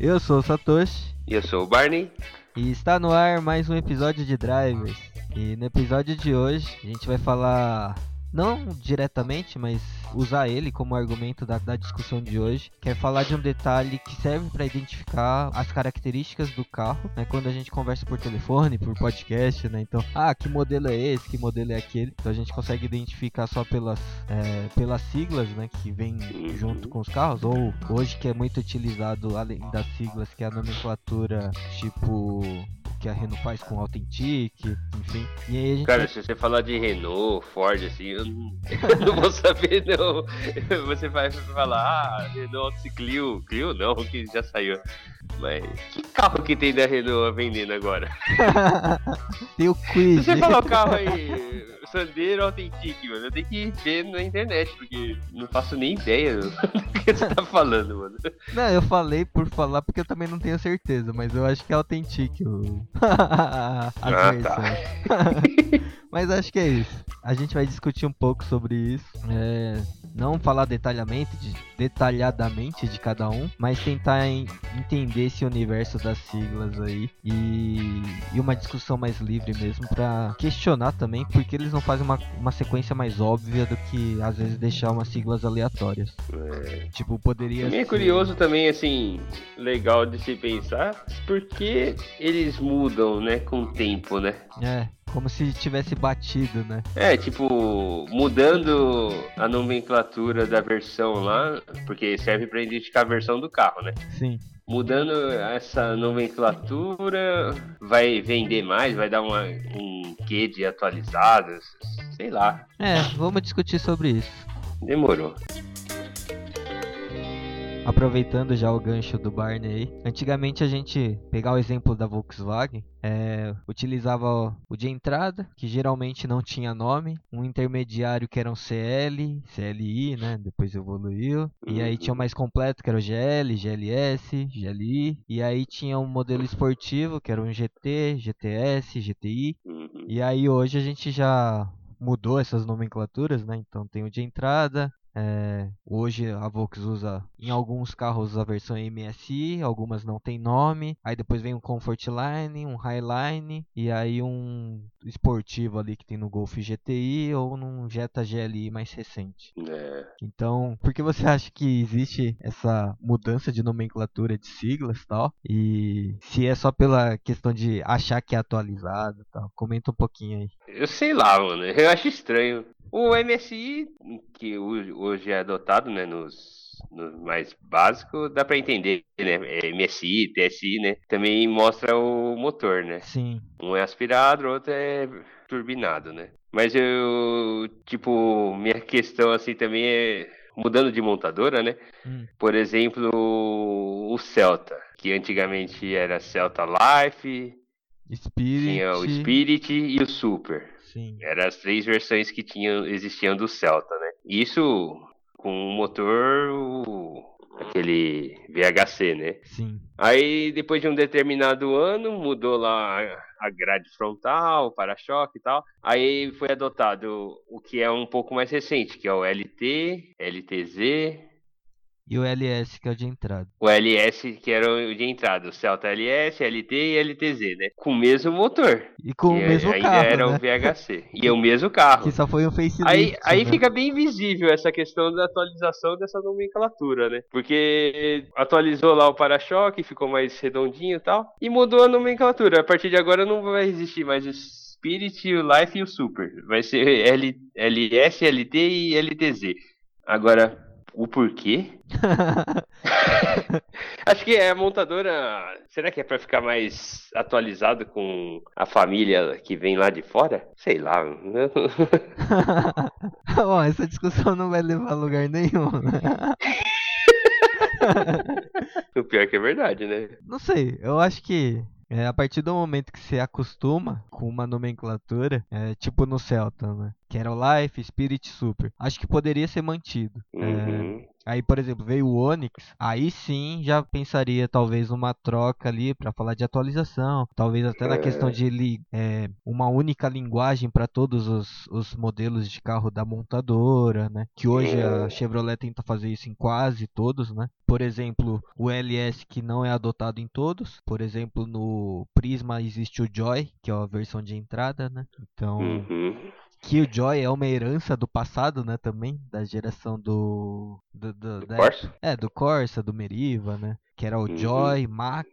Eu sou o Satoshi. E eu sou o Barney. E está no ar mais um episódio de Drivers. E no episódio de hoje a gente vai falar não diretamente, mas usar ele como argumento da, da discussão de hoje, que é falar de um detalhe que serve para identificar as características do carro, né? Quando a gente conversa por telefone, por podcast, né? Então, ah, que modelo é esse, que modelo é aquele. Então a gente consegue identificar só pelas, é, pelas siglas, né? Que vem junto com os carros, ou hoje que é muito utilizado além das siglas, que é a nomenclatura tipo que a Renault faz com Authentic, enfim. E aí a gente... Cara, se você falar de Renault, Ford, assim, eu não, eu não vou saber, não. Você vai falar, ah, Renault Clio. Clio não, que já saiu. Mas que carro que tem da Renault vendendo agora? tem o Quid. Se você falar o carro aí, Sandero Authentic, mano, eu tenho que ver na internet, porque não faço nem ideia do que você tá falando, mano. Não, eu falei por falar porque eu também não tenho certeza, mas eu acho que é Authentic o... As ah, tá. Mas acho que é isso. A gente vai discutir um pouco sobre isso. É, não falar detalhadamente de, detalhadamente de cada um, mas tentar em, entender esse universo das siglas aí e, e uma discussão mais livre mesmo para questionar também porque eles não fazem uma, uma sequência mais óbvia do que às vezes deixar umas siglas aleatórias. É. Tipo, poderia também é ser... é curioso também, assim, legal de se pensar, porque eles mudam, né, com o tempo, né? É. Como se tivesse batido, né? É, tipo, mudando a nomenclatura da versão lá, porque serve para identificar a versão do carro, né? Sim. Mudando essa nomenclatura, vai vender mais, vai dar uma, um quê de atualizados, sei lá. É, vamos discutir sobre isso. Demorou. Aproveitando já o gancho do Barney aí, antigamente a gente, pegar o exemplo da Volkswagen, é, utilizava o de entrada, que geralmente não tinha nome, um intermediário que era um CL, CLI, né? Depois evoluiu. E aí tinha o mais completo, que era o GL, GLS, GLI. E aí tinha um modelo esportivo, que era um GT, GTS, GTI. E aí hoje a gente já mudou essas nomenclaturas, né? Então tem o de entrada, é, hoje a Volks usa em alguns carros a versão MSI, algumas não tem nome. Aí depois vem um Comfortline, um Highline e aí um esportivo ali que tem no Golf GTI ou num Jetta GLI mais recente. É. Então, por que você acha que existe essa mudança de nomenclatura de siglas tal? E se é só pela questão de achar que é atualizado tal? Comenta um pouquinho aí. Eu sei lá, mano. Eu acho estranho. O MSI, que hoje é adotado né, nos, nos mais básicos, dá para entender, né? É MSI, TSI, né? Também mostra o motor, né? Sim. Um é aspirado, o outro é turbinado, né? Mas eu, tipo, minha questão assim também é mudando de montadora, né? Hum. Por exemplo, o Celta, que antigamente era Celta Life, Spirit. tinha o Spirit e o Super. Sim. Eram as três versões que tinham, existiam do Celta, né? Isso com o motor, o, aquele VHC, né? Sim. Aí, depois de um determinado ano, mudou lá a grade frontal, para-choque e tal. Aí foi adotado o que é um pouco mais recente, que é o LT, LTZ, e o LS, que é o de entrada. O LS, que era o de entrada. O Celta LS, LT e LTZ, né? Com o mesmo motor. E com o mesmo ainda carro, era né? o VHC. E é o mesmo carro. Que só foi um facelift. Aí, aí né? fica bem visível essa questão da atualização dessa nomenclatura, né? Porque atualizou lá o para-choque, ficou mais redondinho e tal. E mudou a nomenclatura. A partir de agora não vai existir mais o Spirit, o Life e o Super. Vai ser L, LS, LT e LTZ. Agora, o porquê? Acho que é a montadora. Será que é para ficar mais atualizado com a família que vem lá de fora? Sei lá. Bom, essa discussão não vai levar a lugar nenhum. Né? o pior é que é verdade, né? Não sei, eu acho que é, a partir do momento que você acostuma com uma nomenclatura, é, tipo no Celta, né? Que era o Life, Spirit, Super. Acho que poderia ser mantido. É, uhum. É, Aí, por exemplo, veio o Onix, aí sim já pensaria talvez numa troca ali para falar de atualização, talvez até na questão É. de é, uma única linguagem para todos os, os modelos de carro da montadora, né? Que hoje a É. Chevrolet tenta fazer isso em quase todos, né? Por exemplo, o LS que não é adotado em todos. Por exemplo, no Prisma existe o Joy, que é a versão de entrada, né? Então, Uhum. Que o Joy é uma herança do passado, né, também, da geração do, do, do- Do da- Corsa? é, do Corsa, do Meriva, né, que era o Uhum. Joy, Max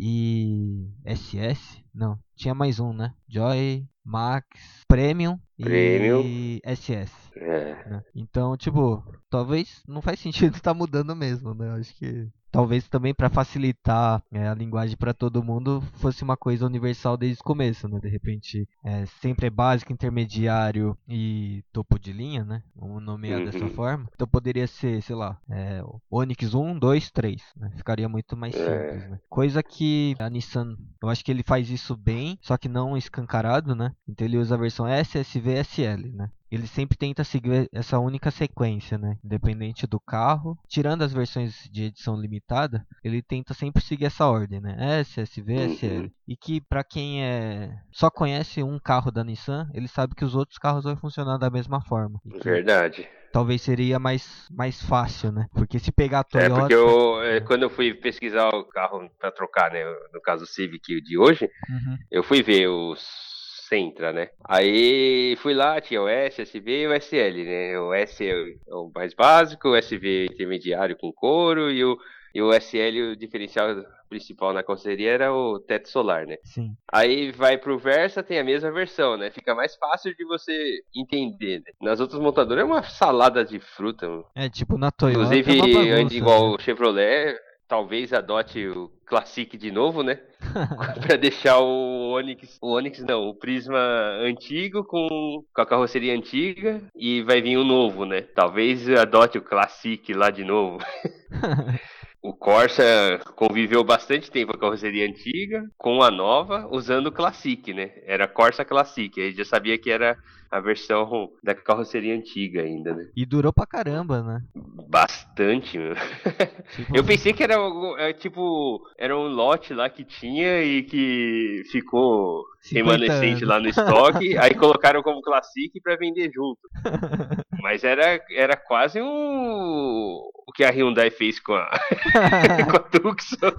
e SS, não, tinha mais um, né, Joy, Max, Premium, Premium. e SS. É. né? Então, tipo, talvez não faz sentido estar mudando mesmo, né? Acho que talvez também para facilitar é, a linguagem para todo mundo fosse uma coisa universal desde o começo, né? De repente, é, sempre é básico, intermediário e topo de linha, né? Vamos nomear dessa Uhum. forma. Então poderia ser, sei lá, é, Onix 1, 2, 3, né? Ficaria muito mais É. simples, né? Coisa que a Nissan, eu acho que ele faz isso bem, só que não escancarado, né? Então ele usa a versão S, SV, SL, né? Ele sempre tenta seguir essa única sequência, né? Independente do carro. Tirando as versões de edição limitada, ele tenta sempre seguir essa ordem, né? S, SV, Uhum. SL. E que pra quem é só conhece um carro da Nissan, ele sabe que os outros carros vão funcionar da mesma forma. E que Verdade. talvez seria mais, mais fácil, né? Porque se pegar a É Toyota... porque eu, é, quando eu fui pesquisar o carro pra trocar, né? No caso o Civic de hoje, Uhum. eu fui ver os Sentra, né? Aí fui lá, tinha o S, SV e o SL, né? O S é o mais básico, o SV intermediário com couro e o, e o SL, o diferencial principal na carroceria era o teto solar, né? Sim. Aí vai pro Versa, tem a mesma versão, né? Fica mais fácil de você entender. Né? Nas outras montadoras é uma salada de fruta. mano. É tipo na Toyota. Inclusive, é bagunça, igual né? o Chevrolet, talvez adote o Classic de novo, né? pra deixar o Onix, o Onix não, o Prisma antigo com, com a carroceria antiga e vai vir o novo, né? Talvez adote o Classic lá de novo. O Corsa conviveu bastante tempo com a carroceria antiga com a nova, usando o Classic, né? Era Corsa Classic, aí já sabia que era a versão da carroceria antiga ainda, né? E durou pra caramba, né? Bastante, meu. Tipo, Eu pensei que era é, tipo, era um lote lá que tinha e que ficou 50 remanescente lá no estoque, aí colocaram como Classic pra vender junto. Mas era, era quase um o que a Hyundai fez com a, com a Tucson.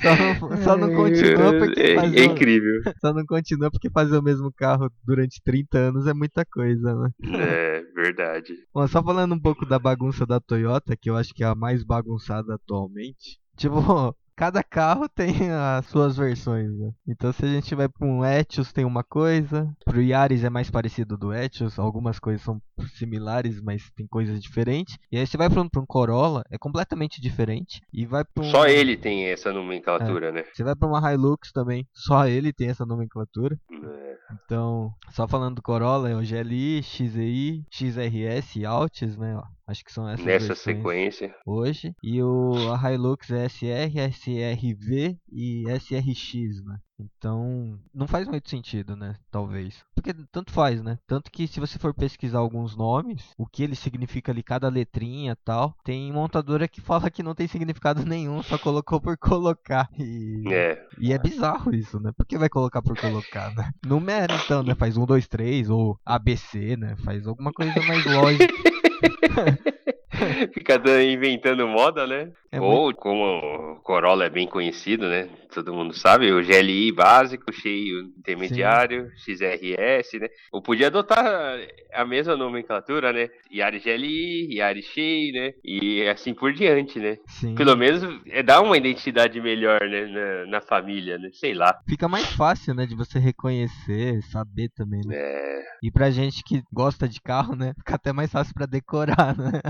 Só não, só não continua porque é, fazer, é o- incrível. só não continua porque fazer o mesmo carro durante 30 anos é muita coisa, né? É verdade. Bom, só falando um pouco da bagunça da Toyota, que eu acho que é a mais bagunçada atualmente. Tipo, cada carro tem as suas versões, né? Então se a gente vai para um Etios tem uma coisa, pro Yaris é mais parecido do Etios, algumas coisas são similares, mas tem coisas diferentes. E aí você vai para um, Corolla, é completamente diferente. E vai para um... Só ele tem essa nomenclatura, né? Você vai para uma Hilux também, só ele tem essa nomenclatura. É. Então, só falando do Corolla, é o GLI, XEI, XRS e Altis, né? ó, Acho que são essas Nessa sequência. hoje. E o a Hilux é SR, SRV e SRX, né? Então, não faz muito sentido, né? Talvez. Porque tanto faz, né? Tanto que se você for pesquisar alguns nomes, o que ele significa ali, cada letrinha e tal, tem montadora que fala que não tem significado nenhum, só colocou por colocar. E É. e é bizarro isso, né? Por que vai colocar por colocar, né? Numera então, né? Faz um, dois, três, ou ABC, né? Faz alguma coisa mais lógica. Fica inventando moda, né? É Ou, como o Corolla é bem conhecido, né? Todo mundo sabe, o GLI básico, cheio intermediário, XRS, né? Ou podia adotar a mesma nomenclatura, né? Yaris GLI, Yaris cheio, né? E assim por diante, né? Sim. Pelo menos é dar uma identidade melhor, né? Na, na família, né? Sei lá. Fica mais fácil, né? De você reconhecer, saber também, né? É E pra gente que gosta de carro, né? Fica até mais fácil pra decorar, né?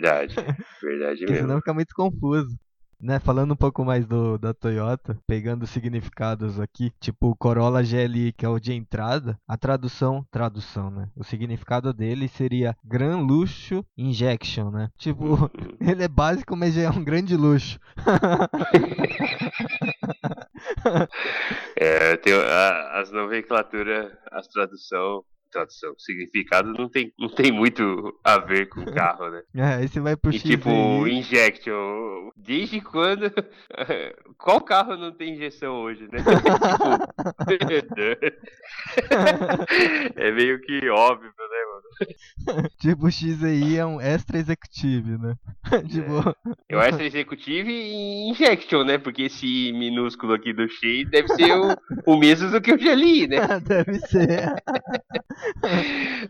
verdade. Verdade mesmo. senão fica muito confuso. Né, falando um pouco mais do, da Toyota, pegando os significados aqui, tipo o Corolla GLI, que é o de entrada, a tradução, tradução, né? O significado dele seria Gran Luxo Injection, né? Tipo, ele é básico, mas já é um grande luxo. É, tem a- as nomenclaturas, as tradução tradução. O significado não tem, não tem muito a ver com o carro, né? É, aí você vai pro E XI. tipo, injection, desde quando? Qual carro não tem injeção hoje, né? é meio que óbvio, né, mano? tipo, XEI é um extra executive, né? tipo, Eu extra executive e injection, né? Porque esse minúsculo aqui do X deve ser o, o mesmo do que eu já li, né? deve ser.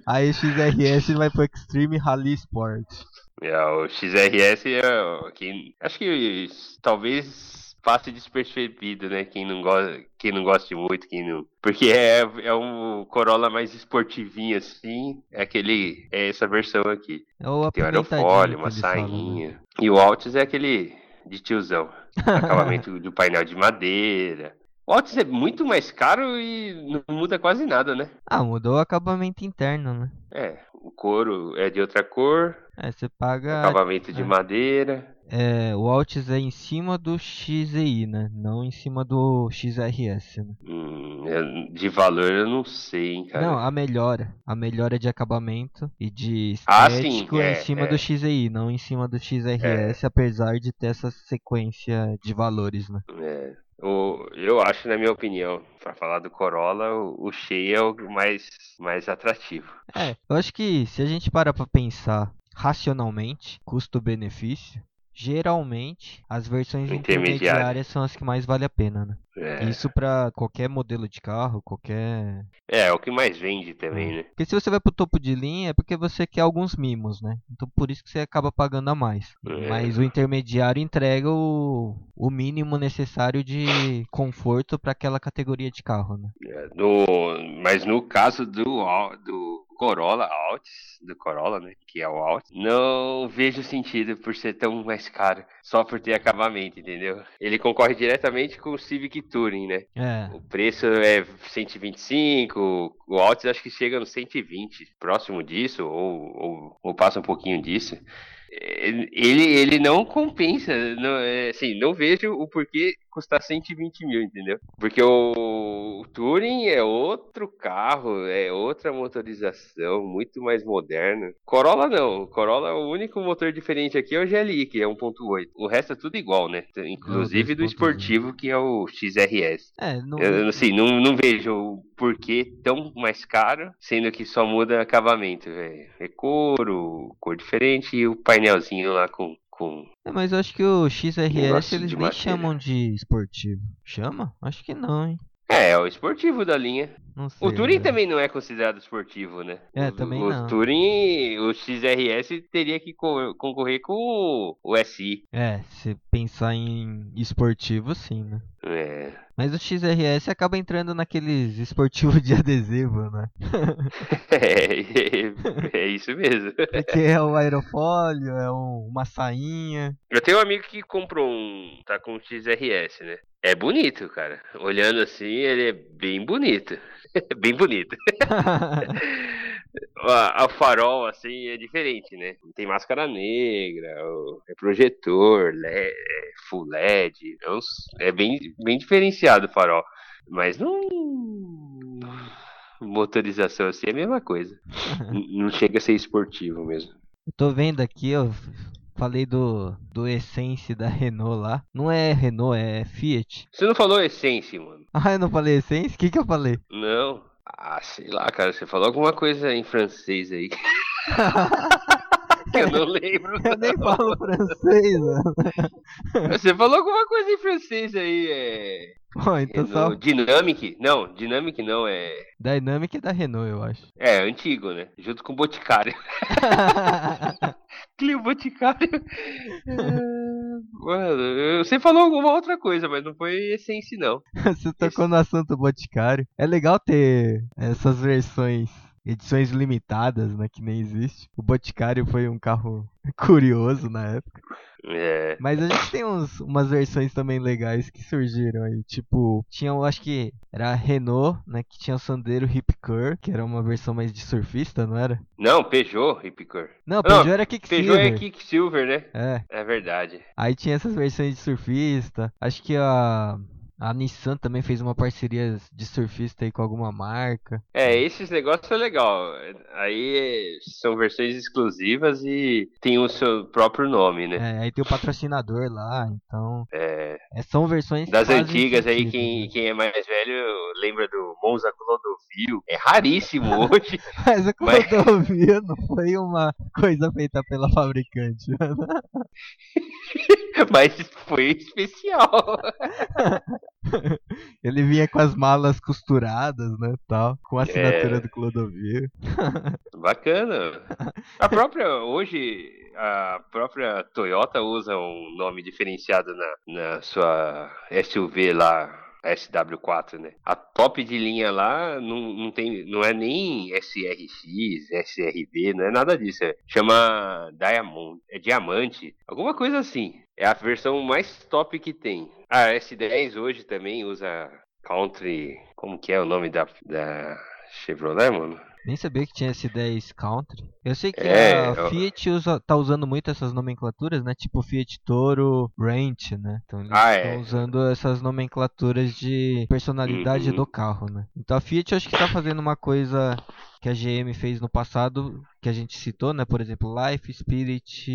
Aí XRS vai pro Extreme Rally Sport. É, o XRS é o- quem, acho que talvez passe despercebido, né? Quem não gosta, quem não goste muito, quem não, porque é, é um Corolla mais esportivinho assim, é aquele é essa versão aqui. É Tem um aerofólio, uma falam, né? sainha. E o Altis é aquele de tiozão. Acabamento do painel de madeira. O Altis é muito mais caro e não muda quase nada, né? Ah, mudou o acabamento interno, né? É, o couro é de outra cor, É, você paga. acabamento de é. madeira. É, o Altis é em cima do XEI, né? Não em cima do XRS, né? Hum, de valor eu não sei, hein, cara. Não, a melhora. A melhora de acabamento e de Ah, sim, estético é, é, em cima é. do XEI, não em cima do XRS, apesar de ter essa sequência de valores, né? É, o, eu acho, na minha opinião, pra falar do Corolla, o, o é o mais, mais atrativo. É, eu acho que se a gente parar pra pensar racionalmente, custo-benefício, geralmente as versões Intermediária. intermediárias são as que mais vale a pena, né? É, Isso pra qualquer modelo de carro, qualquer. é, é o que mais vende também, né? Porque se você vai pro topo de linha é porque você quer alguns mimos, né? Então por isso que você acaba pagando a mais. É. Mas o intermediário entrega o, o mínimo necessário de conforto pra aquela categoria de carro, né? É, No, mas no caso do, do Corolla Altis, do Corolla, né, que é o Altis, não vejo sentido por ser tão mais caro, só por ter acabamento, entendeu? Ele concorre diretamente com o Civic Touring, né? É. O preço é 125, o Altis acho que chega no 120, próximo disso, ou, ou, ou passa um pouquinho disso. Ele, ele não compensa, não, é, assim, não vejo o porquê custar 120 mil, entendeu? Porque o, o Touring é outro carro, é outra motorização, muito mais moderna. Corolla não, Corolla, o único motor diferente aqui é o GLI, que é 1.8. O resto é tudo igual, né? Inclusive do 2.0. esportivo, que é o XRS. É, não, Eu, assim, não, não vejo o porquê tão mais caro, sendo que só muda acabamento, velho. É couro, cor diferente e o painelzinho lá com. Com... é, mas eu acho que o XRS eles nem chamam de esportivo. Chama? Acho que não, hein? É, é o esportivo da linha. Sei. O Touring né? também não é considerado esportivo, né? É, o, também o não. Touring, o XRS teria que co- concorrer com o, o SI. É, se pensar em esportivo, sim, né? É. Mas o XRS acaba entrando naqueles esportivos de adesivo, né? É, é isso mesmo. Porque é o aerofólio, é um- uma sainha. Eu tenho um amigo que comprou um. tá com um XRS, né? É bonito, cara. Olhando assim, ele é bem bonito. bem bonito. A, a farol, assim, é diferente, né? Tem máscara negra, o- é projetor, LED, é full LED. É, uns- é bem, bem diferenciado o farol. Mas não. Motorização assim é a mesma coisa. Não chega a ser esportivo mesmo. Eu tô vendo aqui, eu falei do, do Essence da Renault lá. Não é Renault, é Fiat. Você não falou essência, mano? Ah, eu não falei Essence? O que que eu falei? Não. Ah, sei lá, cara. Você falou alguma coisa em francês aí eu não lembro. eu nem não. falo francês, mano. Você falou alguma coisa em francês aí, é. Bom, então só Renault- Dynamic? Não, Dynamic não, é. Dynamic é da Renault, eu acho. É, antigo, né? Junto com o Boticário. Clio Boticário. É, Mano, você falou alguma outra coisa, mas não foi essência, não. Você tocou no assunto Boticário. É legal ter essas versões, edições limitadas, né? Que nem existe. O Boticário foi um carro curioso na época. É. Mas a gente tem uns, umas versões também legais que surgiram aí. Tipo, tinha, eu acho que era a Renault, né? Que tinha o Sandero Hip Curve, que era uma versão mais de surfista, não era? Não, Peugeot, Hipcor. Não, Não, Peugeot era Peugeot Kicksilver. é Kicksilver, né? É. É verdade. Aí tinha essas versões de surfista. Acho que a. A Nissan também fez uma parceria de surfista aí com alguma marca. É, esses negócios é legal. Aí são versões exclusivas e tem o seu próprio nome, né? É, aí tem o patrocinador lá, então. É, é, são versões das antigas aí, quem, né? quem é mais velho lembra do Monza Clodovil. É raríssimo hoje, Mas a Mas- Clodovil não foi uma coisa feita pela fabricante. mas foi especial. Ele vinha com as malas costuradas, né, tal, com a assinatura É. do Clodovil. Bacana. A própria, hoje, a própria Toyota usa um nome diferenciado na, na sua SUV lá, SW4, né? A top de linha lá não, não, tem, não é nem SRX, SRV, não é nada disso. É, chama Diamond, é Diamante, alguma coisa assim. É a versão mais top que tem. A S10 hoje também usa Country, como que é o nome da, da Chevrolet, mano? Nem sabia que tinha S10 Country. Eu sei que É, a eu- Fiat usa, tá usando muito essas nomenclaturas, né? Tipo Fiat Toro Ranch, né? Então eles Ah, estão é. usando essas nomenclaturas de personalidade Uhum. do carro, né? Então a Fiat acho que tá fazendo uma coisa que a GM fez no passado, que a gente citou, né? Por exemplo, Life, Spirit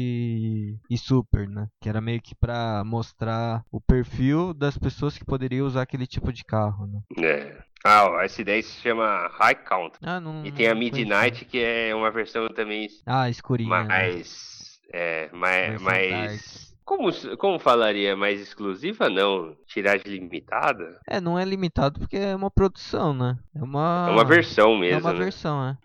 e, Super, né? Que era meio que pra mostrar o perfil das pessoas que poderiam usar aquele tipo de carro, né? É. Ah, o S10 se chama High Count. Ah, não. E tem a. Midnight, que é uma versão também Ah, escurinha. né? mais. É, mais. Mais como, como falaria? Mais exclusiva? Não. Tiragem limitada? É, não é limitado porque é uma produção, né? É uma. É uma versão É mesmo. uma né? versão, é.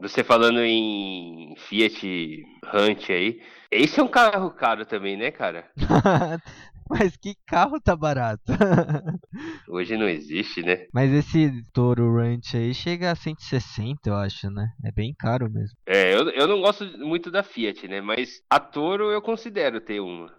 Você falando em Fiat Hunt aí. Esse é um carro caro também, né, cara? Mas que carro tá barato. Hoje não existe, né? Mas esse Toro Ranch aí chega a 160, eu acho, né? É bem caro mesmo. É, eu, eu não gosto muito da Fiat, né? Mas a Toro eu considero ter uma.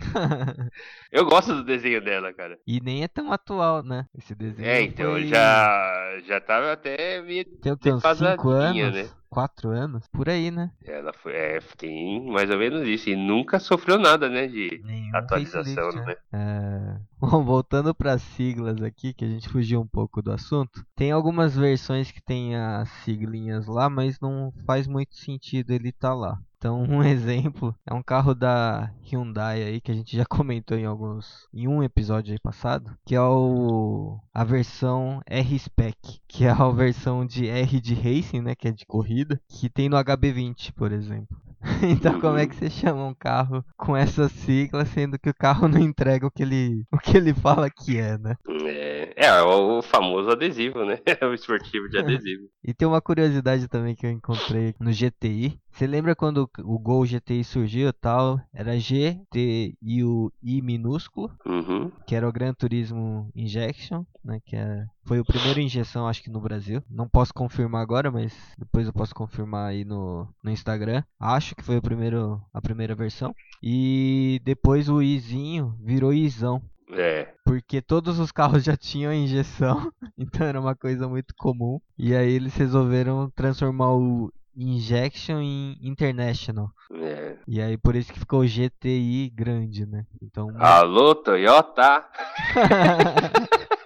Eu gosto do desenho dela, cara. e nem é tão atual, né? Esse desenho. É, então foi- já já tava até meio Tem o que? Uns 5 defasadinha, anos? né? 4 anos? Por aí, né? ela foi é, tem mais ou menos isso e nunca sofreu nada, né, de Nenhum atualização, facelift, né? É... Bom, voltando para as siglas aqui, que a gente fugiu um pouco do assunto. Tem algumas versões que tem as siglinhas lá, mas não faz muito sentido ele estar lá. Então, um exemplo é um carro da Hyundai aí que a gente já comentou em alguns em um episódio aí passado, que é o a versão R-Spec, que é a versão de R de racing, né, que é de corrida, que tem no HB20, por exemplo. Então como é que você chama um carro com essa sigla, sendo que o carro não entrega o que ele, o que ele fala que é, né? É, é o famoso adesivo, né? o esportivo de adesivo. E tem uma curiosidade também que eu encontrei no GTI. Você lembra quando o Gol GTI surgiu e tal? Era G, T e o I minúsculo, Uhum. que era o Gran Turismo Injection, né? Que é, foi o primeiro injeção, acho que no Brasil. Não posso confirmar agora, mas depois eu posso confirmar aí no, no Instagram. Acho que foi o primeiro, a primeira versão. E depois o Izinho virou Izão. É. Porque todos os carros já tinham injeção, então era uma coisa muito comum. E aí eles resolveram transformar o Injection em International. é. E aí por isso que ficou GTI grande, né? Então. Alô, Toyota!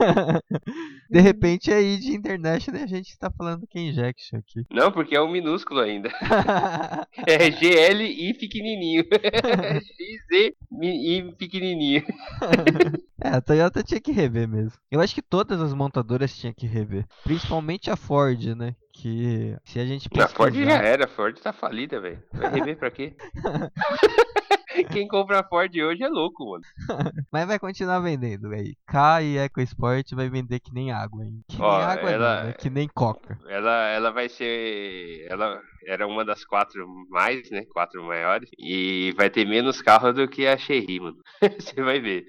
de repente aí de International a gente tá falando que é Injection aqui. Não, porque é um minúsculo ainda. É GL e pequenininho. XZ e pequenininho. é, a Toyota tinha que rever mesmo. Eu acho que todas as montadoras tinham que rever. Principalmente a Ford, né? Que se a gente A Ford pesquisar- já era, a Ford tá falida, velho. Vai rever pra quê? Quem compra Ford hoje é louco, mano. Mas vai continuar vendendo, aí. K e EcoSport vai vender que nem água, hein? Que Ó, nem água ela- não, né? Que nem coca. Ela, ela vai ser. Ela era uma das quatro mais, né? Quatro maiores. E vai ter menos carro do que a Chery, mano. Você vai ver.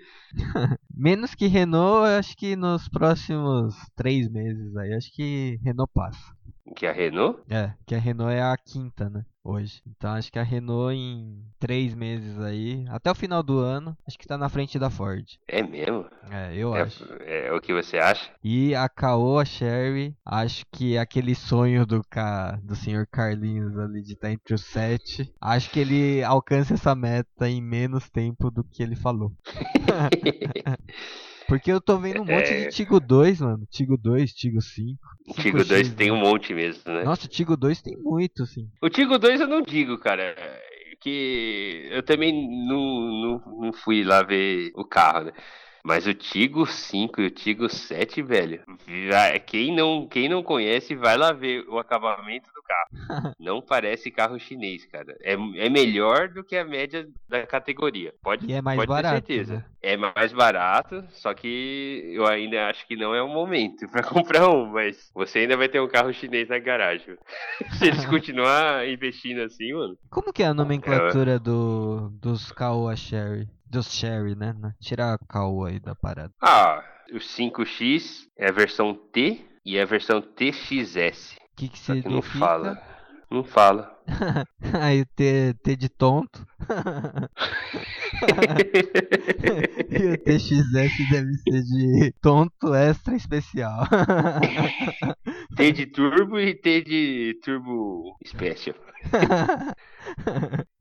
Menos que Renault, acho que nos próximos três meses aí, acho que Renault passa. Que a Renault? É, que a Renault é a quinta, né? Hoje. Então acho que a Renault em três meses aí, até o final do ano, acho que tá na frente da Ford. É mesmo? É, eu É, acho. é o que você acha? E a Caoa Sherry, acho que aquele sonho do, ca... do senhor Carlinhos ali de estar entre os sete, acho que ele alcança essa meta em menos tempo do que ele falou. Porque eu tô vendo um monte É. de Tigo 2, mano. Tigo 2, Tigo 5. O Tigo 2 5X, tem um monte mesmo, né? Nossa, o Tigo 2 tem muito, assim. O Tigo 2 eu não digo, cara. Que eu também não, não, não fui lá ver o carro, né? Mas o Tigo 5 e o Tigo 7, velho. vai- Quem não, quem não conhece, vai lá ver o acabamento do carro. Não parece carro chinês, cara. É, é melhor do que a média da categoria. Pode, E é mais pode barato, ter certeza. né? É mais barato, só que eu ainda acho que não é o momento pra comprar um. Mas você ainda vai ter um carro chinês na garagem. Se eles continuar investindo assim, mano. Como que é a nomenclatura do, dos Caoa Sherry? Dos Sherry, né? Né? Tirar a Caoa aí da parada. Ah, o 5X é a versão T e a versão TXS. O que que significa? não fala. Não fala. aí T, T de tonto. e o TXS deve ser de tonto extra especial. T de turbo e T de turbo special.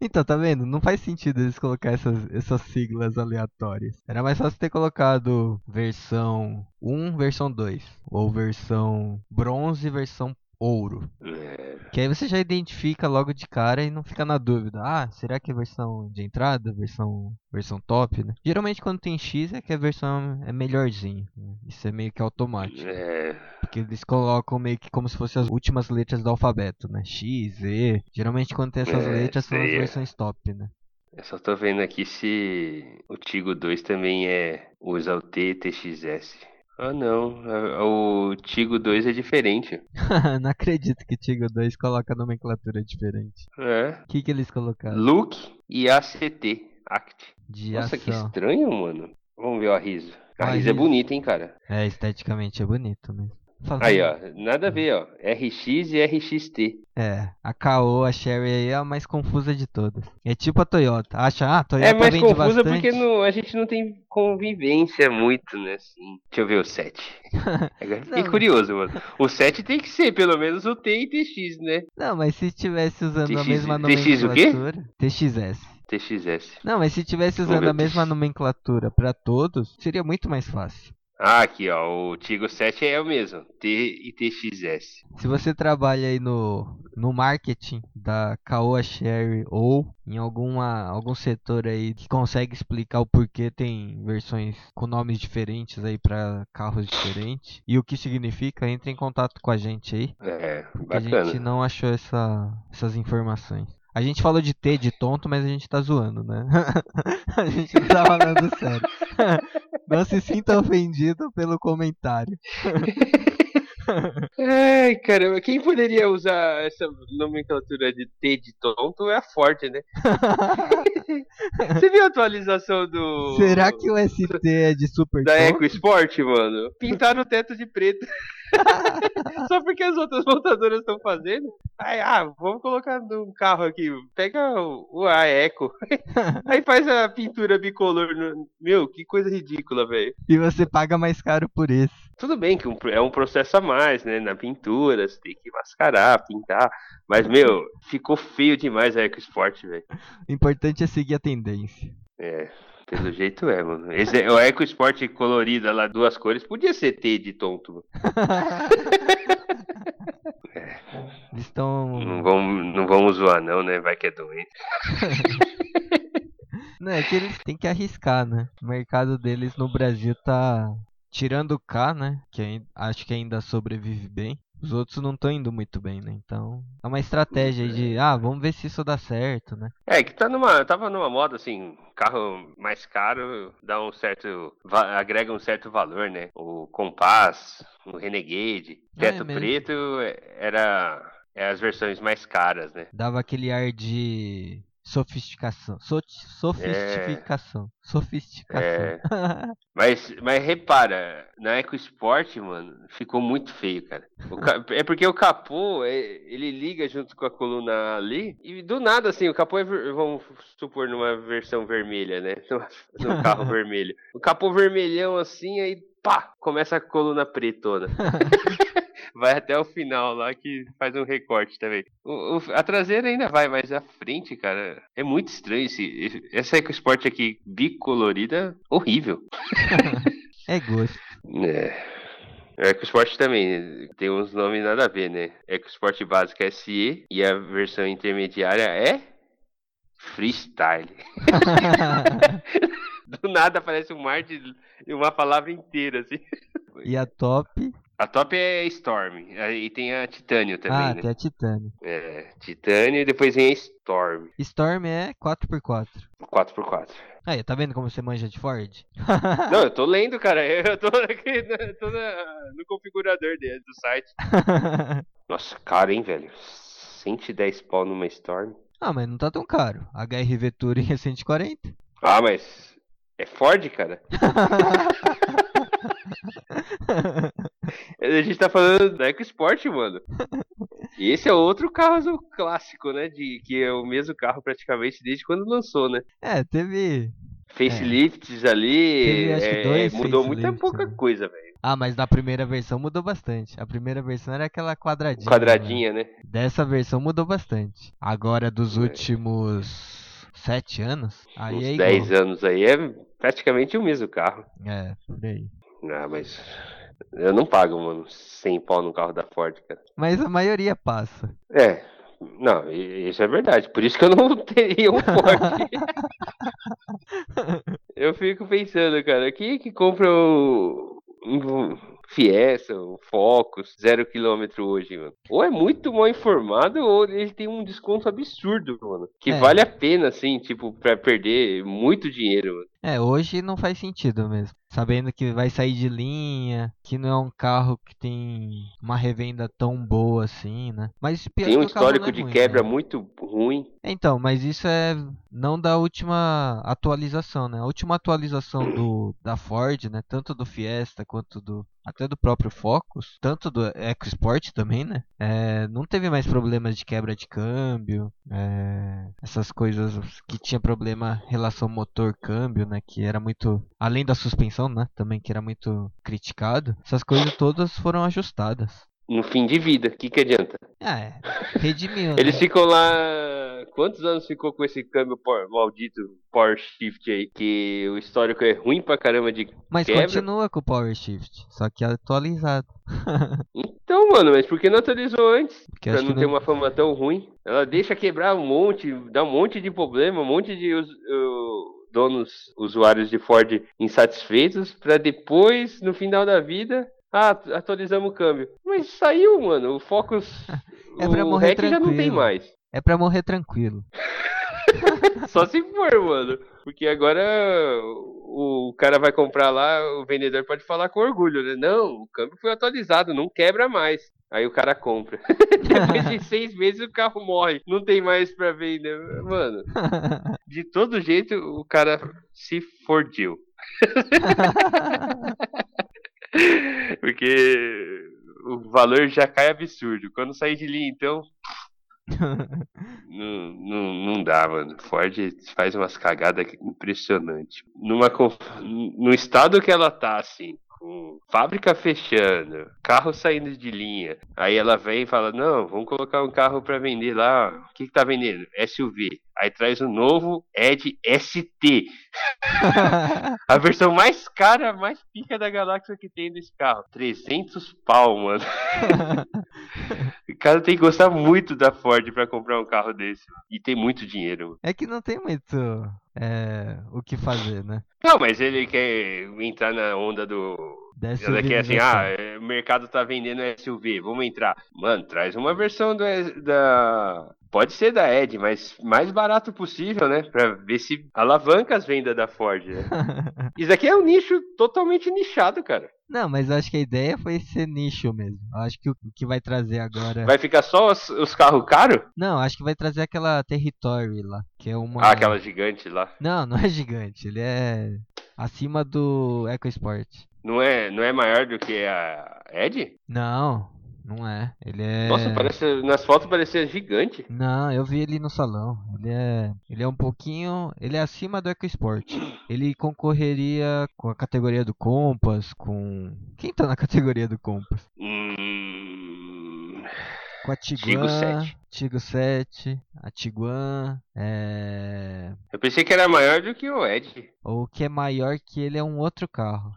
então, tá vendo? Não faz sentido eles colocar essas, essas siglas aleatórias. Era mais fácil ter colocado versão 1, versão 2. Ou versão bronze, versão ouro. É, Que aí você já identifica logo de cara e não fica na dúvida. Ah, será que é versão de entrada? Versão, versão top, né? Geralmente quando tem X é que a versão é melhorzinha. né? Isso é meio que automático. é, Porque eles colocam meio que como se fossem as últimas letras do alfabeto, né? X, Z. Geralmente quando tem essas É, letras são as é. versões top, né? eu só tô vendo aqui se o Tigo 2 também é usa o T e TXS. Ah não, a- o Tigo 2 é diferente. não acredito que Tigo 2 coloca nomenclatura diferente. É. O que, que eles colocaram? Look e ACT. Act. De Nossa, que ação. estranho, mano. Vamos ver o Arriso. Arriso é bonita, hein, cara. É, esteticamente é bonito mesmo. Falando- Aí, ó, nada a ver, ó. RX e RXT. É, a Caoa, a Sherry aí é a mais confusa de todas. É tipo a Toyota. Acha, ah, a Toyota É mais confusa bastante. porque não- a gente não tem convivência muito, né? Assim. Deixa eu ver o 7. Agora fiquei Não. curioso, mano. O 7 tem que ser pelo menos o T e TX, né? Não, mas se tivesse usando a TX mesma TX o quê? nomenclatura... TXS. TXS. Não, mas se tivesse Vamos usando a mesma nomenclatura pra todos, seria muito mais fácil. Ah, aqui, ó. O Tigo 7 é o mesmo. T e TXS. Se você trabalha aí no, no marketing da Caoa Sherry ou em alguma, algum setor aí que consegue explicar o porquê tem versões com nomes diferentes aí pra carros diferentes e o que significa, entre em contato com a gente aí, É, porque a bacana. gente não achou essa, essas informações. A gente falou de T de tonto, mas a gente tá zoando, né? a gente não tá falando sério. Não se sinta ofendido pelo comentário. Ai, caramba, quem poderia usar essa nomenclatura de T de tonto é a Ford, né? Você viu a atualização do. Será que o ST é de super Da tonto? EcoSport, mano? Pintaram o teto de preto. Só porque as outras montadoras estão fazendo. Aí, ah, vamos colocar num carro aqui. Pega o, o a Eco. Aí faz a pintura bicolor. no- Meu, que coisa ridícula, velho. E você paga mais caro por isso. Tudo bem que um- é um processo a mais, né? Na pintura, você tem que mascarar, pintar. Mas, meu, ficou feio demais a EcoSport, velho. O importante é seguir a tendência. É, pelo jeito é, mano. Esse, é- o EcoSport colorida lá, duas cores, podia ser T de tonto. Eles estão. Não vamos, não vamos zoar, não, né? Vai que é doente. Não, é que eles têm que arriscar, né? O mercado deles no Brasil tá. Tirando o K, né? Que acho que ainda sobrevive bem. Os outros não estão indo muito bem, né? Então. É uma estratégia aí de. Ah, vamos ver se isso dá certo, né? É, que tá numa, tava numa moda assim, carro mais caro dá um certo, agrega um certo valor, né? O Compass, o Renegade, é Teto mesmo? Preto é- era é as versões mais caras, né? Dava aquele ar de. Sofisticação. So, sofisticação. Sofisticação. É. Mas, mas repara, na EcoSport, mano, ficou muito feio, cara. Ca- É porque o capô, é, ele liga junto com a coluna ali, e do nada, assim, o capô é, vamos supor, numa versão vermelha, né? Num carro vermelho. O capô vermelhão, assim, aí pá, começa a coluna pretona. Vai até o final lá que faz um recorte também. O- o- a traseira ainda vai, mas a frente, cara, é muito estranho. Esse, essa EcoSport aqui bicolorida, horrível. É gosto. É. A EcoSport também tem uns nomes nada a ver, né? EcoSport básica SE e a versão intermediária é Freestyle. Do nada aparece um mar de uma palavra inteira, assim. e a top. A top é Storm, aí tem a Titânio também, ah, né? tem a Titânio. É, Titânio e depois vem a Storm, Storm é 4x4. 4x4. Aí, tá vendo como você manja de Ford? Não, eu tô lendo, cara, eu tô aqui na- tô na- no configurador dele, do site. Nossa, caro, hein, velho? 110 pau numa Storm. ah, mas não tá tão caro. HRV Touring é 140. Ah, mas é Ford, cara? A gente tá falando da EcoSport, mano. E esse é outro carro clássico, né? De, que é o mesmo carro praticamente desde quando lançou, né? é, teve. Facelifts ali, Teve, acho que é, dois mudou muita facelifts, pouca né? coisa, velho. Ah, mas da primeira versão mudou bastante. A primeira versão era aquela quadradinha. né? Quadradinha, né? Dessa versão mudou bastante. Agora, dos É. últimos sete anos, aí Uns é igual. 10 anos aí é praticamente o mesmo carro. É, por aí. Ah, mas eu não pago, mano, 100 pau no carro da Ford, cara. Mas a maioria passa. É, não, isso é verdade. Por isso que eu não teria um Ford. eu fico pensando, cara, quem é que compra um Fiesta, um Focus, zero quilômetro hoje, mano? Ou é muito mal informado, ou ele tem um desconto absurdo, mano. Que É. vale a pena, assim, tipo, pra perder muito dinheiro, mano. É, hoje não faz sentido mesmo. Sabendo que vai sair de linha, que não é um carro que tem uma revenda tão boa assim, né? Mas Tem um o não é histórico de ruim, quebra né? muito ruim. Então, mas isso é não da última atualização, né? A última atualização do da Ford, né? Tanto do Fiesta quanto do até do próprio Focus, tanto do EcoSport também, né? É, não teve mais problemas de quebra de câmbio, é, essas coisas que tinha problema relação motor-câmbio, né? Que era muito além da suspensão, né? Também que era muito criticado. Essas coisas todas foram ajustadas. No fim de vida, o que, que adianta? É, redimiu, né? Eles ficam lá. Quantos anos ficou com esse câmbio por- maldito Power Shift aí? Que o histórico é ruim pra caramba de. Mas quebra. continua com o Power Shift, só que atualizado. Então, mano, mas por que não atualizou antes? Porque Pra não ter não- uma fama tão ruim. Ela deixa quebrar um monte, dá um monte de problema, um monte de uh, donos, usuários de Ford insatisfeitos, pra depois, no final da vida, ah, atualizamos o câmbio. Mas saiu, mano, o Focus. É pra o morrer REC já não tem tranquilo. mais. É pra morrer tranquilo. Só se for, mano. Porque agora o cara vai comprar lá, o vendedor pode falar com orgulho, né? Não, o câmbio foi atualizado, não quebra mais. Aí o cara compra. Depois de seis meses o carro morre. Não tem mais pra vender. Mano, de todo jeito o cara se fordiu. Porque o valor já cai absurdo. Quando sair de linha, então, não, não, não dá, mano. Ford faz umas cagadas impressionantes. Numa, no estado que ela tá, assim, com fábrica fechando, carro saindo de linha. Aí ela vem e fala: Não, vamos colocar um carro pra vender lá. O que, que tá vendendo? SUV. Aí traz o novo Ed ST. A versão mais cara, mais pica da galáxia que tem desse carro. 300 pau, mano. O cara tem que gostar muito da Ford pra comprar um carro desse. E tem muito dinheiro. é que não tem muito é, o que fazer, né? Não, mas ele quer entrar na onda do. Dessa Ela quer assim, civilização. ah, é, o mercado tá vendendo SUV, vamos entrar. Mano, traz uma versão do, da. Pode ser da Ed, mas mais barato possível, né? Pra ver se alavanca as vendas da Ford. Né? Isso aqui é um nicho totalmente nichado, cara. Não, mas eu acho que a ideia foi ser nicho mesmo. Eu acho que o o que vai trazer agora. Vai ficar só os, os carros caros? Não, acho que vai trazer aquela Territory lá. que é uma... Ah, aquela gigante lá. Não, não é gigante, ele é acima do EcoSport. Não é, não é maior do que a Ed? Não, não é. Ele é. Nossa, parece, nas fotos parecia gigante. Não, eu vi ele no salão. Ele é, ele é um pouquinho, ele é acima do EcoSport. Ele concorreria com a categoria do Compass, com quem tá na categoria do Compass? Hum... Com a Tigo Tiguan, 7. Tigo 7, a Tiguan, é... Eu pensei que era maior do que o Ed. o que é maior que ele é um outro carro.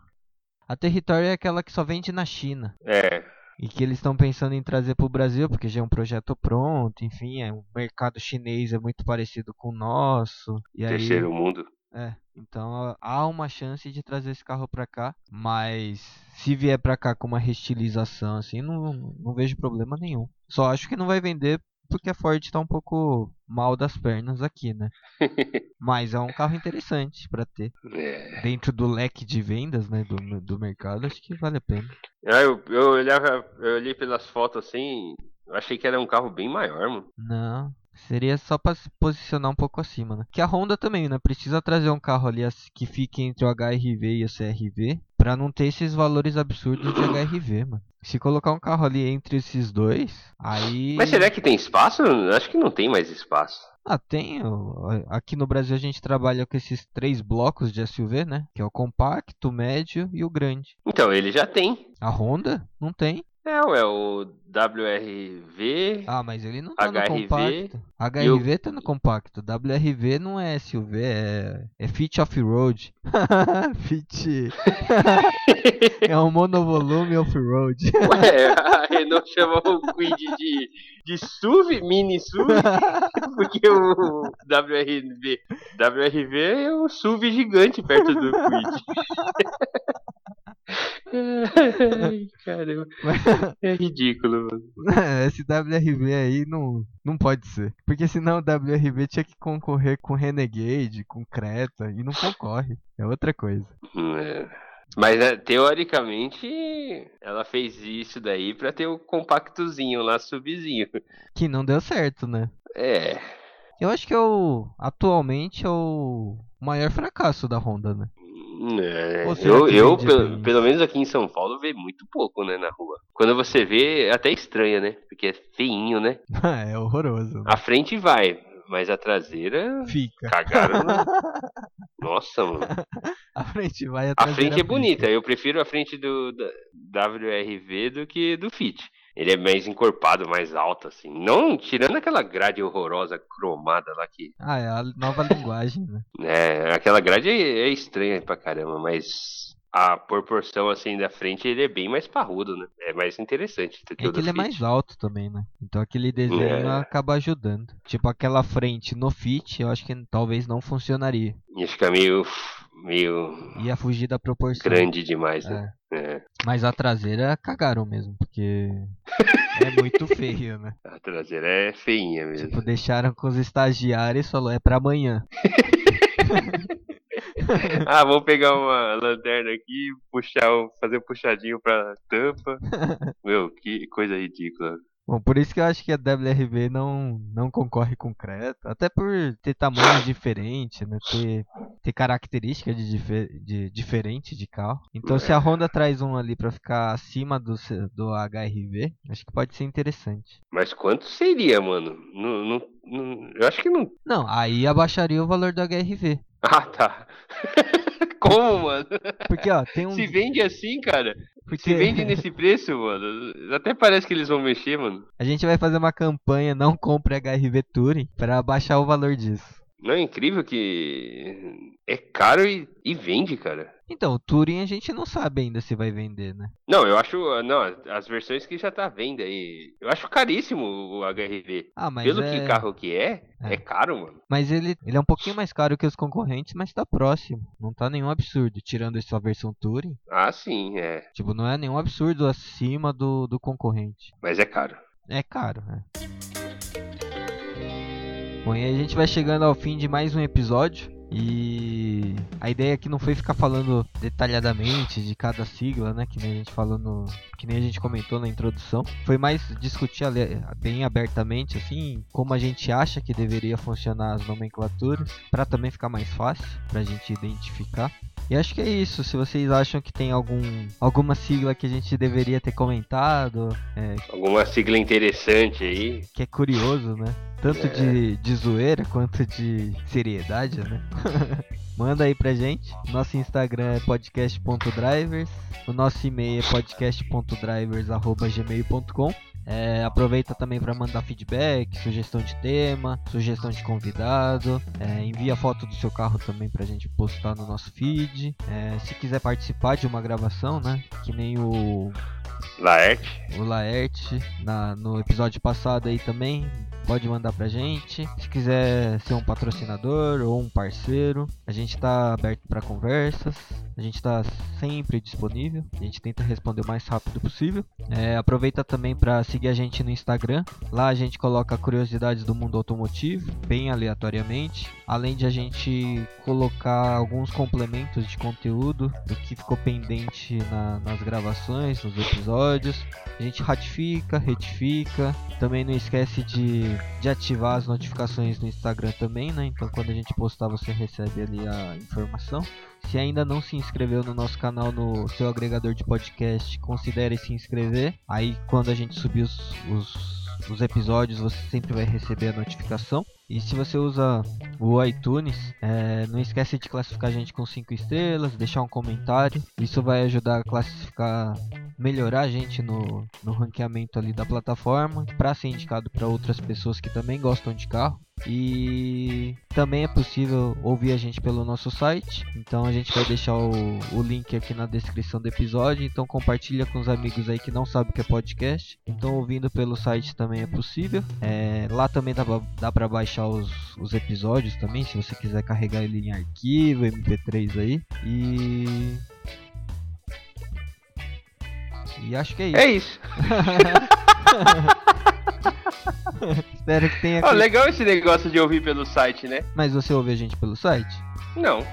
A Território é aquela que só vende na China. É. E que eles estão pensando em trazer para o Brasil, porque já é um projeto pronto, enfim, é, o mercado chinês é muito parecido com o nosso. E aí, Terceiro mundo. é, então há uma chance de trazer esse carro para cá, mas se vier para cá com uma restilização assim, não, não vejo problema nenhum. Só acho que não vai vender porque a Ford tá um pouco mal das pernas aqui, né? Mas é um carro interessante para ter. É. Dentro do leque de vendas, né, do, do mercado, acho que vale a pena. Ah, eu, eu olhava, eu olhei pelas fotos assim, eu achei que era um carro bem maior, mano. Não, seria só pra se posicionar um pouco acima, né? Que a Honda também, né? Precisa trazer um carro ali que fique entre o HRV e o CRV pra não ter esses valores absurdos de HRV, mano. Se colocar um carro ali entre esses dois, aí. Mas será que tem espaço? Acho que não tem mais espaço. Ah, tem. Aqui no Brasil a gente trabalha com esses três blocos de SUV, né? Que é o compacto, o médio e o grande. Então, ele já tem. A Honda não tem. É, é o WRV. Ah, mas ele não tá no HRV compacto. HRV tá no compacto. WRV não é SUV, é, é Fit Off-Road. Fit. é um monovolume off-road. Ué, a Renault chamou o Quid de, de SUV, mini SUV, porque o WRV, WRV é um SUV gigante perto do Quid. Ai, caramba, é ridículo. mano. Esse WRV aí não, não pode ser. Porque senão o WRV tinha que concorrer com Renegade, com Creta, e não concorre. É outra coisa. É. Mas né, teoricamente ela fez isso daí pra ter o compactozinho lá, subzinho. Que não deu certo, né? É, Eu acho que é o. Atualmente é o maior fracasso da Honda, né? É, eu, eu pelo, pelo menos aqui em São Paulo, vê muito pouco, né, na rua. Quando você vê, é até estranha, né? Porque é feinho, né? é horroroso. A frente vai, mas a traseira Fica. cagaram. no- Nossa, mano. A frente vai A atrás. frente é bonita. Eu prefiro a frente do da WRV do que do Fit. Ele é mais encorpado, mais alto, assim. Não tirando aquela grade horrorosa cromada lá que. Ah, é a nova linguagem, né? É, aquela grade é, é estranha pra caramba, mas a proporção assim da frente ele é bem mais parrudo, né? É mais interessante É que ele é Fit. mais alto também, né? Então aquele desenho É. acaba ajudando. Tipo, aquela frente no Fit, eu acho que talvez não funcionaria. Ia ficar meio, meio Ia fugir da proporção. grande demais, né? É. Mas a traseira cagaram mesmo, porque é muito feio, né? a traseira é feinha mesmo. Tipo, deixaram com os estagiários e falou, é pra amanhã. Ah, vou pegar uma lanterna aqui, puxar, fazer um puxadinho pra tampa. Meu, que coisa ridícula. Bom, por isso que eu acho que a WRV não, não concorre com Creta. Até por ter tamanho diferente, né? Ter, ter característica de, dife- de diferente de carro. Então se a Honda traz um ali pra ficar acima do, do HRV, acho que pode ser interessante. Mas quanto seria, mano? Não, não, não- eu acho que não. Não, aí abaixaria o valor do HRV. Ah, tá. Como, mano? Porque, ó, tem um. Se vende assim, cara. Porque Se vende nesse preço, mano. Até parece que eles vão mexer, mano. a gente vai fazer uma campanha Não Compre HRV Touring pra baixar o valor disso. Não é incrível que é caro e, e vende, cara. Então, o Touring a gente não sabe ainda se vai vender, né? Não, eu acho. Não, as versões que já tá à venda aí. Eu acho caríssimo o HRV. Ah, mas Pelo é... que carro que é, É. é caro, mano. Mas ele, ele é um pouquinho mais caro que os concorrentes, mas tá próximo. Não tá nenhum absurdo, tirando essa versão Touring. Ah, sim, é. Tipo, não é nenhum absurdo acima do, do concorrente. Mas é caro. É caro, é. Bom, e a gente vai chegando ao fim de mais um episódio. E a ideia aqui não foi ficar falando detalhadamente de cada sigla, né? Que nem a gente falou no. Que nem a gente comentou na introdução. Foi mais discutir bem abertamente, assim, como a gente acha que deveria funcionar as nomenclaturas, para também ficar mais fácil pra gente identificar. E acho que é isso. Se vocês acham que tem algum alguma sigla que a gente deveria ter comentado, é, alguma sigla interessante aí, que é curioso, né? Tanto é. de, de zoeira quanto de seriedade, né? Manda aí pra gente. Nosso Instagram é podcast.drivers. O nosso e-mail é podcast.drivers.gmail.com. É, aproveita também para mandar feedback, sugestão de tema, sugestão de convidado. É, envia foto do seu carro também para a gente postar no nosso feed. É, se quiser participar de uma gravação, né? Que nem o Laerte. O Laerte, na, no episódio passado aí também, pode mandar pra gente. Se quiser ser um patrocinador ou um parceiro, a gente tá aberto para conversas. A gente está sempre disponível. A gente tenta responder o mais rápido possível. É, aproveita também para seguir a gente no Instagram. Lá a gente coloca curiosidades do mundo automotivo, bem aleatoriamente. Além de a gente colocar alguns complementos de conteúdo do que ficou pendente na, nas gravações, nos episódios. A gente ratifica, retifica. Também não esquece de, de ativar as notificações no Instagram também, né? Então quando a gente postar você recebe ali a informação. Se ainda não se inscreveu no nosso canal no seu agregador de podcast, considere se inscrever. Aí quando a gente subir os, os, os episódios, você sempre vai receber a notificação. E se você usa o iTunes, é, não esquece de classificar a gente com 5 estrelas, deixar um comentário. Isso vai ajudar a classificar, melhorar a gente no, no ranqueamento ali da plataforma, para ser indicado para outras pessoas que também gostam de carro. E também é possível ouvir a gente pelo nosso site. Então a gente vai deixar o, o link aqui na descrição do episódio. Então compartilha com os amigos aí que não sabem o que é podcast. Então ouvindo pelo site também é possível. É, lá também dá, dá para baixar os, os episódios também, se você quiser carregar ele em arquivo, MP3 aí. E e acho que é isso. É isso. Espero que tenha. Oh, legal esse negócio de ouvir pelo site, né? Mas você ouve a gente pelo site? Não.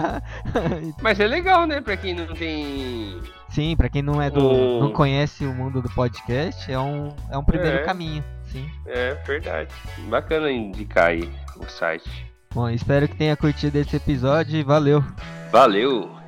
Mas é legal, né? Pra quem não tem. Sim, pra quem não é do. não conhece o mundo do podcast, é um, é um primeiro é. caminho. Sim. É verdade. Bacana indicar aí o site. Bom, espero que tenha curtido esse episódio e valeu. Valeu!